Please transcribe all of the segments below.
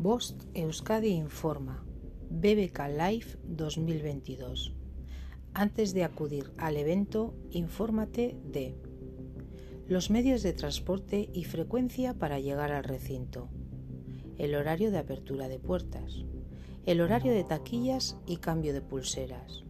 Bost Euskadi informa BBK Live 2022. Antes de acudir al evento, infórmate de los medios de transporte y frecuencia para llegar al recinto, el horario de apertura de puertas, el horario de taquillas y cambio de pulseras,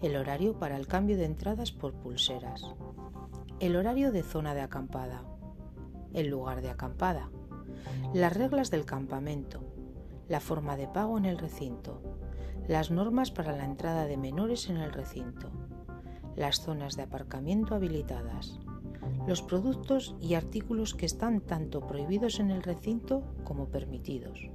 el horario para el cambio de entradas por pulseras, el horario de zona de acampada, el lugar de acampada, las reglas del campamento, la forma de pago en el recinto, las normas para la entrada de menores en el recinto, las zonas de aparcamiento habilitadas, los productos y artículos que están tanto prohibidos en el recinto como permitidos,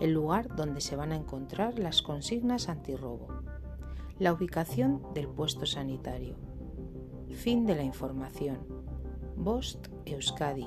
el lugar donde se van a encontrar las consignas antirrobo, la ubicación del puesto sanitario. Fin de la información. Bost Euskadi